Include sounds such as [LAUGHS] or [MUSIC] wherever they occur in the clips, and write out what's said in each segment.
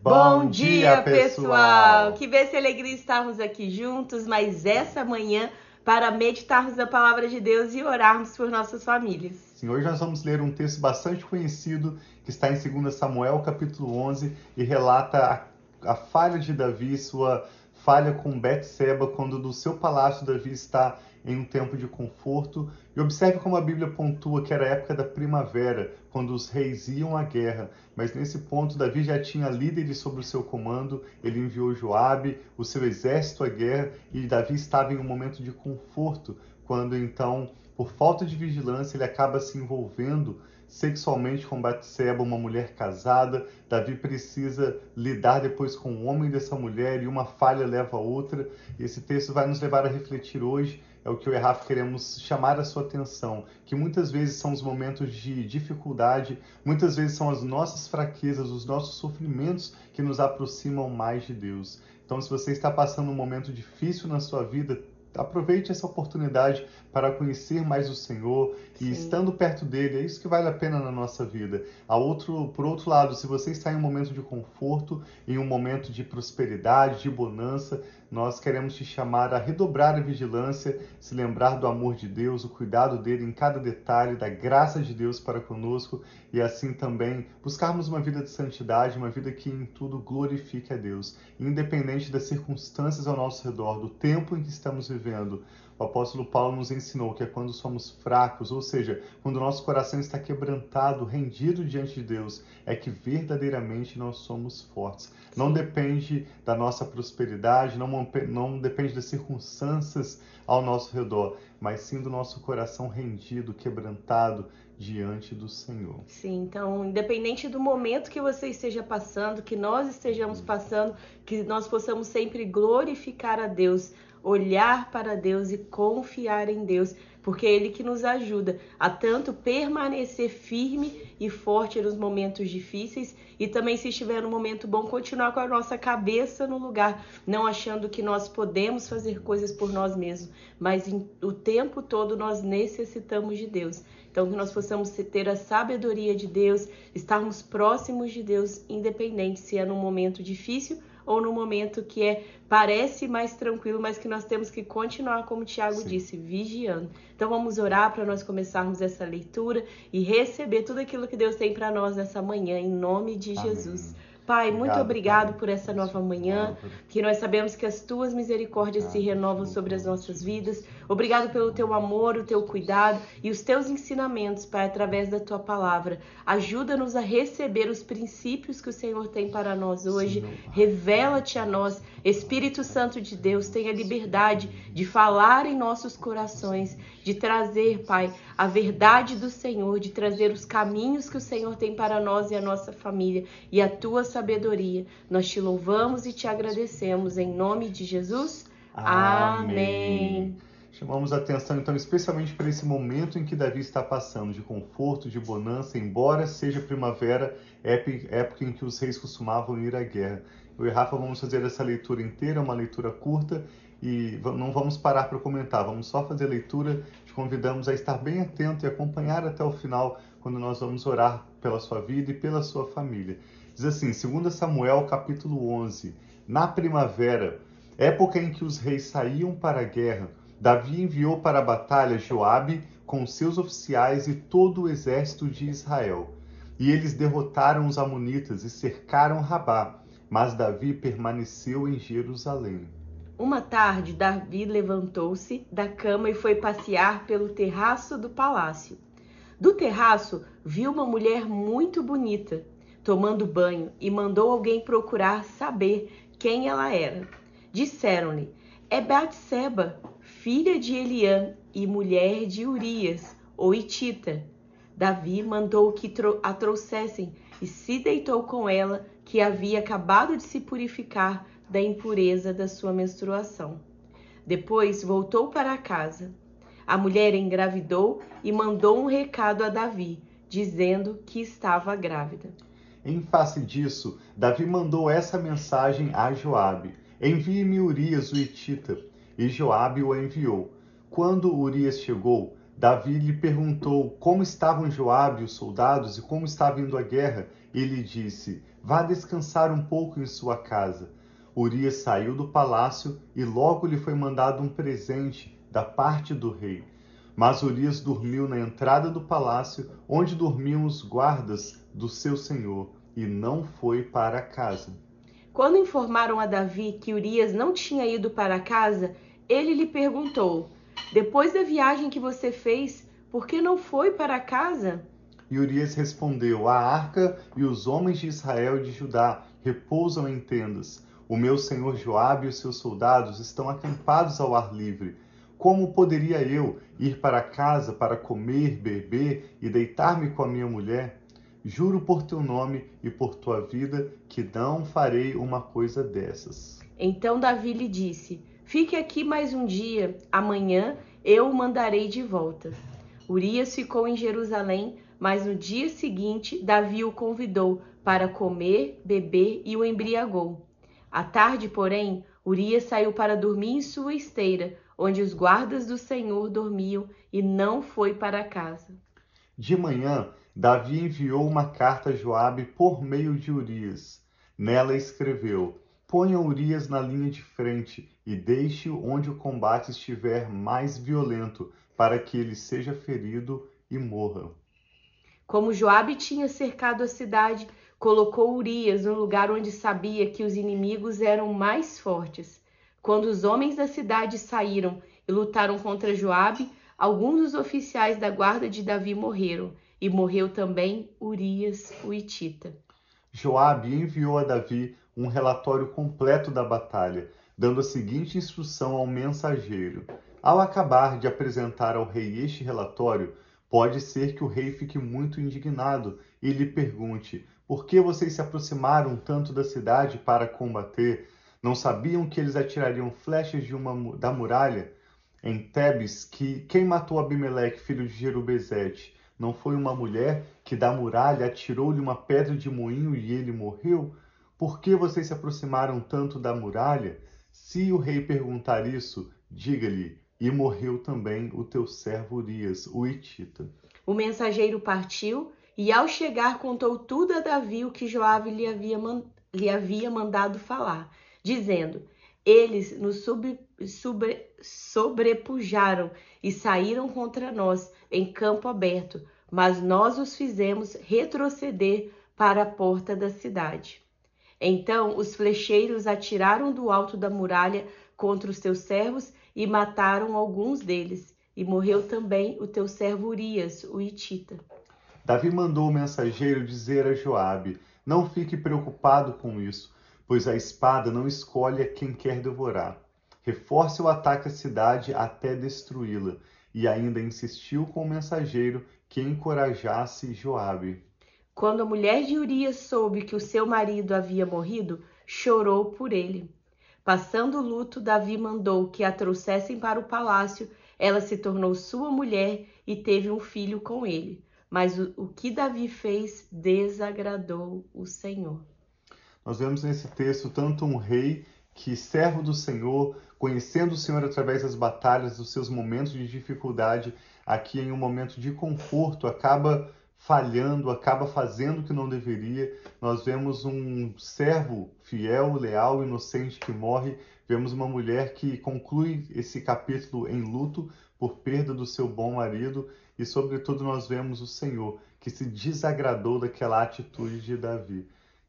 Bom dia, pessoal! Que bênção e alegria estarmos aqui juntos, mas essa manhã para meditarmos na palavra de Deus e orarmos por nossas famílias. Sim, hoje nós vamos ler um texto bastante conhecido que está em 2 Samuel, capítulo 11, e relata a, a falha de Davi, sua falha com Betseba, quando do seu palácio Davi está em um tempo de conforto. E observe como a Bíblia pontua que era a época da primavera, quando os reis iam à guerra. Mas nesse ponto, Davi já tinha líderes sob o seu comando, ele enviou Joabe, o seu exército à guerra, e Davi estava em um momento de conforto, quando então, por falta de vigilância, ele acaba se envolvendo sexualmente com Batseba, uma mulher casada. Davi precisa lidar depois com o homem dessa mulher e uma falha leva a outra. E esse texto vai nos levar a refletir hoje é o que eu e Rafa queremos chamar a sua atenção, que muitas vezes são os momentos de dificuldade, muitas vezes são as nossas fraquezas, os nossos sofrimentos que nos aproximam mais de Deus. Então, se você está passando um momento difícil na sua vida, aproveite essa oportunidade para conhecer mais o Senhor e Sim. estando perto dele, é isso que vale a pena na nossa vida. A outro, por outro lado, se você está em um momento de conforto, em um momento de prosperidade, de bonança, nós queremos te chamar a redobrar a vigilância, se lembrar do amor de Deus, o cuidado dele em cada detalhe, da graça de Deus para conosco e assim também buscarmos uma vida de santidade, uma vida que em tudo glorifique a Deus, independente das circunstâncias ao nosso redor, do tempo em que estamos vivendo. O apóstolo Paulo nos ensinou que é quando somos fracos, ou seja, quando nosso coração está quebrantado, rendido diante de Deus, é que verdadeiramente nós somos fortes. Não depende da nossa prosperidade, não, não depende das circunstâncias ao nosso redor, mas sim do nosso coração rendido, quebrantado diante do Senhor. Sim, então, independente do momento que você esteja passando, que nós estejamos passando, que nós possamos sempre glorificar a Deus olhar para Deus e confiar em Deus, porque é Ele que nos ajuda a tanto permanecer firme e forte nos momentos difíceis e também, se estiver no momento bom, continuar com a nossa cabeça no lugar, não achando que nós podemos fazer coisas por nós mesmos, mas em, o tempo todo nós necessitamos de Deus. Então, que nós possamos ter a sabedoria de Deus, estarmos próximos de Deus, independente se é num momento difícil ou no momento que é parece mais tranquilo, mas que nós temos que continuar, como o Tiago disse, vigiando. Então vamos orar para nós começarmos essa leitura e receber tudo aquilo que Deus tem para nós nessa manhã, em nome de Amém. Jesus. Pai, obrigado, muito obrigado pai. por essa nova manhã, que nós sabemos que as tuas misericórdias se renovam sobre as nossas vidas. Obrigado pelo teu amor, o teu cuidado e os teus ensinamentos, Pai, através da tua palavra. Ajuda-nos a receber os princípios que o Senhor tem para nós hoje. Revela-te a nós. Espírito Santo de Deus, tenha liberdade de falar em nossos corações, de trazer, Pai, a verdade do Senhor, de trazer os caminhos que o Senhor tem para nós e a nossa família e a tua sabedoria. Nós te louvamos e te agradecemos em nome de Jesus. Amém. Amém. Chamamos a atenção então especialmente para esse momento em que Davi está passando de conforto, de bonança, embora seja primavera, época em que os reis costumavam ir à guerra. Eu e Rafa vamos fazer essa leitura inteira, uma leitura curta, e não vamos parar para comentar, vamos só fazer a leitura. Te convidamos a estar bem atento e acompanhar até o final, quando nós vamos orar pela sua vida e pela sua família. Diz assim, 2 Samuel capítulo 11, na primavera, época em que os reis saíam para a guerra, Davi enviou para a batalha Joabe com seus oficiais e todo o exército de Israel. E eles derrotaram os amonitas e cercaram Rabá, mas Davi permaneceu em Jerusalém. Uma tarde, Davi levantou-se da cama e foi passear pelo terraço do palácio. Do terraço, viu uma mulher muito bonita tomando banho e mandou alguém procurar saber quem ela era. Disseram-lhe: É Batseba, filha de Eliã e mulher de Urias, o Itita. Davi mandou que a trouxessem e se deitou com ela que havia acabado de se purificar da impureza da sua menstruação. Depois voltou para casa. A mulher engravidou e mandou um recado a Davi, dizendo que estava grávida. Em face disso, Davi mandou essa mensagem a Joabe: Envie-me Urias o Hitita. E Joabe o enviou. Quando Urias chegou, Davi lhe perguntou como estavam Joabe e os soldados e como estava indo a guerra. Ele disse: Vá descansar um pouco em sua casa. Urias saiu do palácio e logo lhe foi mandado um presente da parte do rei. Mas Urias dormiu na entrada do palácio, onde dormiam os guardas do seu senhor, e não foi para casa. Quando informaram a Davi que Urias não tinha ido para casa, ele lhe perguntou: Depois da viagem que você fez, por que não foi para casa? E Urias respondeu: A arca e os homens de Israel e de Judá repousam em tendas. O meu senhor Joabe e os seus soldados estão acampados ao ar livre. Como poderia eu ir para casa para comer, beber e deitar-me com a minha mulher? Juro por teu nome e por tua vida que não farei uma coisa dessas. Então Davi lhe disse: Fique aqui mais um dia, amanhã eu o mandarei de volta. Urias ficou em Jerusalém, mas no dia seguinte Davi o convidou para comer, beber e o embriagou. À tarde, porém, Urias saiu para dormir em sua esteira, onde os guardas do Senhor dormiam, e não foi para casa. De manhã, Davi enviou uma carta a Joabe por meio de Urias. Nela escreveu: Ponha Urias na linha de frente e deixe-o onde o combate estiver mais violento, para que ele seja ferido e morra. Como Joabe tinha cercado a cidade, colocou Urias no lugar onde sabia que os inimigos eram mais fortes. Quando os homens da cidade saíram e lutaram contra Joabe, alguns dos oficiais da guarda de Davi morreram, e morreu também Urias, o Itita. Joabe enviou a Davi um relatório completo da batalha, dando a seguinte instrução ao mensageiro: Ao acabar de apresentar ao rei este relatório, pode ser que o rei fique muito indignado e lhe pergunte: Por que vocês se aproximaram tanto da cidade para combater? Não sabiam que eles atirariam flechas de uma, da muralha? Em Tebes, que quem matou Abimeleque, filho de Jerubezete, não foi uma mulher que da muralha atirou-lhe uma pedra de moinho e ele morreu? Por que vocês se aproximaram tanto da muralha? Se o rei perguntar isso, diga-lhe: E morreu também o teu servo Urias, o Hitita. O mensageiro partiu e, ao chegar, contou tudo a Davi o que Joabe lhe havia, lhe havia mandado falar dizendo: Eles nos sub, sobre, sobrepujaram e saíram contra nós em campo aberto, mas nós os fizemos retroceder para a porta da cidade. Então os flecheiros atiraram do alto da muralha contra os teus servos e mataram alguns deles. E morreu também o teu servo Urias, o Itita. Davi mandou o mensageiro dizer a Joabe: Não fique preocupado com isso, pois a espada não escolhe a quem quer devorar. Reforce o ataque à cidade até destruí-la, e ainda insistiu com o mensageiro que encorajasse Joabe. Quando a mulher de Urias soube que o seu marido havia morrido, chorou por ele. Passando o luto, Davi mandou que a trouxessem para o palácio. Ela se tornou sua mulher e teve um filho com ele. Mas o, o que Davi fez desagradou o Senhor. Nós vemos nesse texto tanto um rei que, servo do Senhor, conhecendo o Senhor através das batalhas, dos seus momentos de dificuldade, aqui em um momento de conforto, acaba falhando, acaba fazendo o que não deveria. Nós vemos um servo fiel, leal, inocente que morre. Vemos uma mulher que conclui esse capítulo em luto por perda do seu bom marido. E, sobretudo, nós vemos o Senhor que se desagradou daquela atitude de Davi.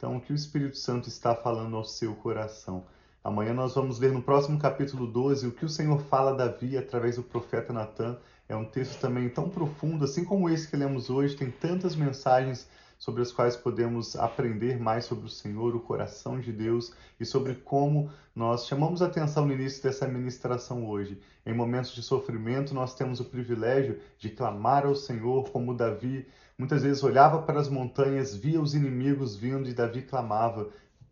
Então, o que o Espírito Santo está falando ao seu coração? Amanhã nós vamos ler no próximo capítulo 12 o que o Senhor fala a Davi através do profeta Natan. É um texto também tão profundo, assim como esse que lemos hoje, tem tantas mensagens sobre as quais podemos aprender mais sobre o Senhor, o coração de Deus e sobre como nós chamamos atenção no início dessa ministração hoje. Em momentos de sofrimento, nós temos o privilégio de clamar ao Senhor como Davi Muitas vezes olhava para as montanhas, via os inimigos vindo e Davi clamava: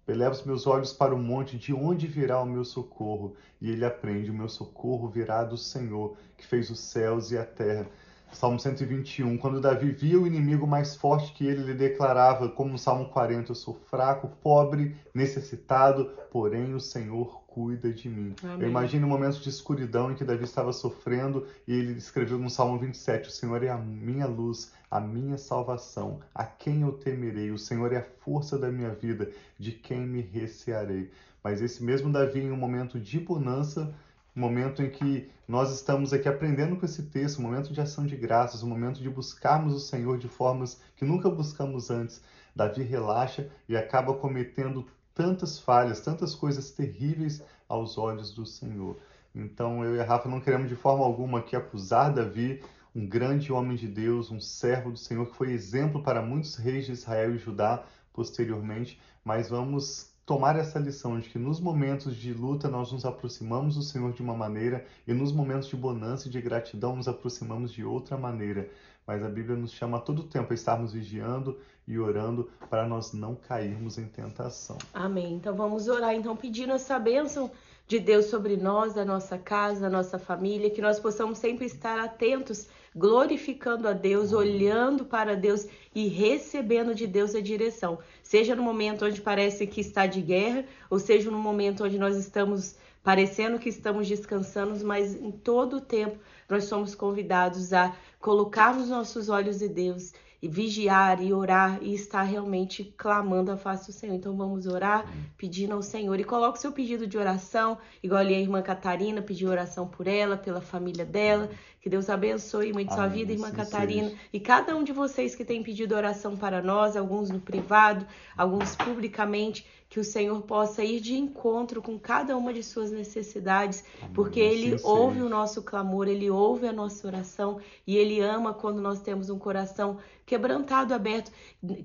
Eleva os meus olhos para o monte, de onde virá o meu socorro? E ele aprende: O meu socorro virá do Senhor, que fez os céus e a terra. Salmo 121. Quando Davi via o inimigo mais forte que ele, ele declarava, como no Salmo 40, Eu sou fraco, pobre, necessitado, porém o Senhor cuida de mim. Amém. Eu imagino um momento de escuridão em que Davi estava sofrendo e ele escreveu no Salmo 27: O Senhor é a minha luz, a minha salvação, a quem eu temerei? O Senhor é a força da minha vida, de quem me recearei? Mas esse mesmo Davi, em um momento de bonança, momento em que nós estamos aqui aprendendo com esse texto, um momento de ação de graças, um momento de buscarmos o Senhor de formas que nunca buscamos antes. Davi relaxa e acaba cometendo tantas falhas, tantas coisas terríveis aos olhos do Senhor. Então eu e a Rafa não queremos de forma alguma aqui acusar Davi, um grande homem de Deus, um servo do Senhor que foi exemplo para muitos reis de Israel e Judá posteriormente, mas vamos tomar essa lição de que nos momentos de luta nós nos aproximamos do Senhor de uma maneira e nos momentos de bonança e de gratidão nos aproximamos de outra maneira. Mas a Bíblia nos chama a todo tempo a estarmos vigiando e orando para nós não cairmos em tentação. Amém. Então vamos orar, então pedindo essa bênção de Deus sobre nós, a nossa casa, a nossa família, que nós possamos sempre estar atentos, glorificando a Deus, olhando para Deus e recebendo de Deus a direção. Seja no momento onde parece que está de guerra, ou seja no momento onde nós estamos parecendo que estamos descansando, mas em todo o tempo nós somos convidados a colocarmos nossos olhos em Deus e vigiar e orar e estar realmente clamando a face do Senhor. Então vamos orar, pedindo ao Senhor. E coloque seu pedido de oração, igual ali a irmã Catarina pediu oração por ela, pela família dela. Que Deus abençoe muito sua vida, irmã assim Catarina. seja. E cada um de vocês que tem pedido oração para nós, alguns no privado, alguns publicamente, que o Senhor possa ir de encontro com cada uma de suas necessidades, Amém. porque Assim Ele seja. ouve o nosso clamor, Ele ouve a nossa oração e Ele ama quando nós temos um coração quebrantado, aberto,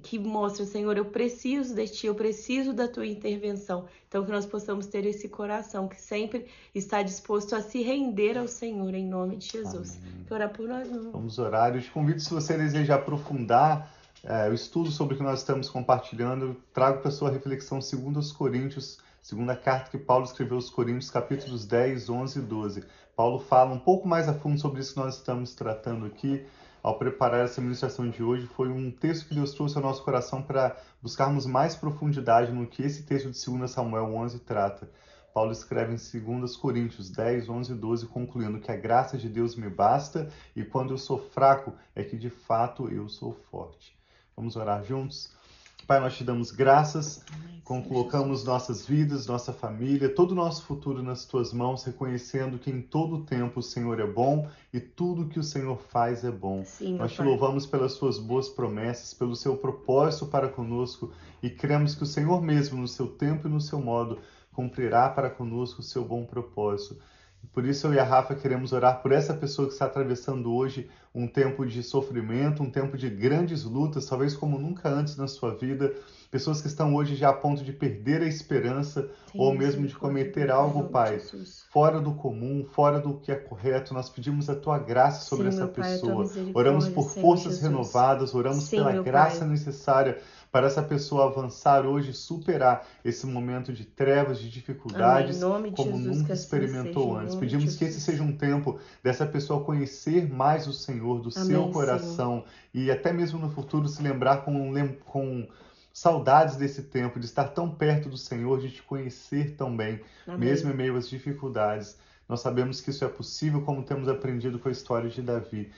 que mostra, Senhor, eu preciso de Ti, eu preciso da Tua intervenção. Então, que nós possamos ter esse coração que sempre está disposto a se render ao Senhor, em nome de Jesus. Amém. Que orar por nós. Vamos orar. Eu te convido, se você deseja aprofundar eh, o estudo sobre o que nós estamos compartilhando, trago para sua reflexão 2 Coríntios, segunda carta que Paulo escreveu aos Coríntios, capítulos 10, 11 e 12. Paulo fala um pouco mais a fundo sobre isso que nós estamos tratando aqui. Ao preparar essa ministração de hoje, foi um texto que Deus trouxe ao nosso coração para buscarmos mais profundidade no que esse texto de 2 Samuel 11 trata. Paulo escreve em 2 Coríntios 10, 11 e 12, concluindo que a graça de Deus me basta e quando eu sou fraco é que de fato eu sou forte. Vamos orar juntos? Pai, nós te damos graças, colocamos nossas vidas, nossa família, todo o nosso futuro nas tuas mãos, reconhecendo que em todo tempo o Senhor é bom e tudo que o Senhor faz é bom. Sim, Nós te Pai. louvamos pelas suas boas promessas, pelo seu propósito para conosco e cremos que o Senhor mesmo, no seu tempo e no seu modo, cumprirá para conosco o seu bom propósito. Por isso eu e a Rafa queremos orar por essa pessoa que está atravessando hoje um tempo de sofrimento, um tempo de grandes lutas, talvez como nunca antes na sua vida. Pessoas que estão hoje já a ponto de perder a esperança Sim, ou mesmo de cometer Pai, algo, Pai, Jesus. fora do comum, fora do que é correto. Nós pedimos a tua graça sobre Sim, essa Pai, pessoa. misericórdia, Oramos por forças Jesus. renovadas, oramos Sim, pela graça Pai. necessária para essa pessoa avançar hoje superar esse momento de trevas, de dificuldades, Amém. Como Jesus, nunca assim experimentou antes. Pedimos que esse seja um tempo dessa pessoa conhecer mais o Senhor, do seu Amém, coração e até mesmo no futuro se lembrar com, com saudades desse tempo, de estar tão perto do Senhor, de te conhecer tão bem, Amém. mesmo em meio às dificuldades. Nós sabemos que isso é possível, como temos aprendido com a história de Davi.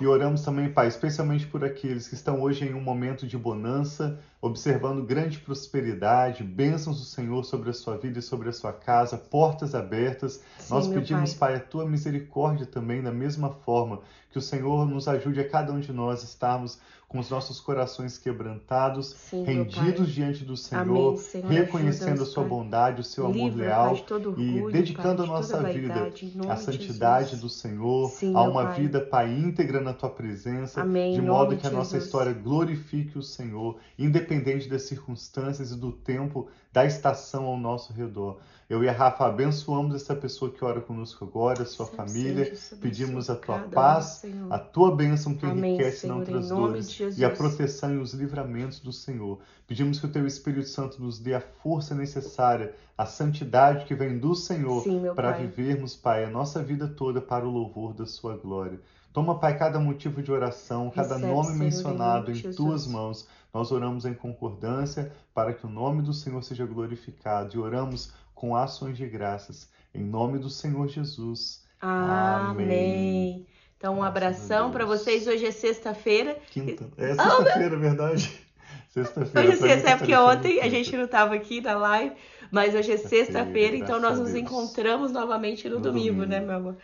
E oramos também, Pai, especialmente por aqueles que estão hoje em um momento de bonança, observando grande prosperidade, bênçãos do Senhor sobre a sua vida e sobre a sua casa, portas abertas. Sim, Nós pedimos, Pai. Pai, a tua misericórdia também, da mesma forma, que o Senhor nos ajude a cada um de nós estarmos com os nossos corações quebrantados, Sim, rendidos diante do Senhor, Amém, Senhor. reconhecendo a sua Pai. bondade, o seu amor leal Pai, todo e orgulho, dedicando Pai, a nossa vida à de santidade Jesus. do Senhor, Sim, a uma vida, Pai, íntegra na tua presença, Amém, de modo que a nossa Jesus. história glorifique o Senhor, independente das circunstâncias e do tempo, da estação ao nosso redor. Eu e a Rafa abençoamos essa pessoa que ora conosco agora, a sua família, pedimos a tua um, paz, Senhor. a tua bênção que Amém, enriquece não Senhor, em traz dores, e a proteção e os livramentos do Senhor. Pedimos que o teu Espírito Santo nos dê a força necessária, a santidade que vem do Senhor para vivermos, Pai, a nossa vida toda para o louvor da sua glória. Toma, Pai, cada motivo de oração, cada Recebe, nome Senhor, mencionado em Jesus. tuas mãos. Nós oramos em concordância para que o nome do Senhor seja glorificado e oramos com ações de graças. Em nome do Senhor Jesus. Amém. Amém. Então, um abração para vocês. Hoje é sexta-feira. Quinta. É sexta-feira, é verdade? [LAUGHS] Sexta-feira. Hoje é mim sexta, tá é porque ontem a gente não estava aqui na live, mas hoje é sexta-feira, então nós nos encontramos novamente no, No domingo, domingo. né, meu amor?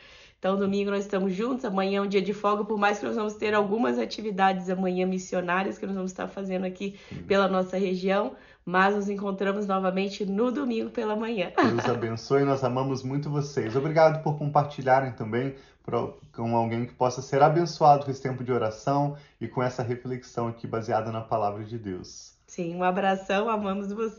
Então, domingo nós estamos juntos, amanhã é um dia de folga, por mais que nós vamos ter algumas atividades amanhã missionárias que nós vamos estar fazendo aqui pela nossa região, mas nos encontramos novamente no domingo pela manhã. Deus abençoe, nós amamos muito vocês. Obrigado por compartilharem também com alguém que possa ser abençoado com esse tempo de oração e com essa reflexão aqui baseada na palavra de Deus. Sim, um abração, amamos vocês.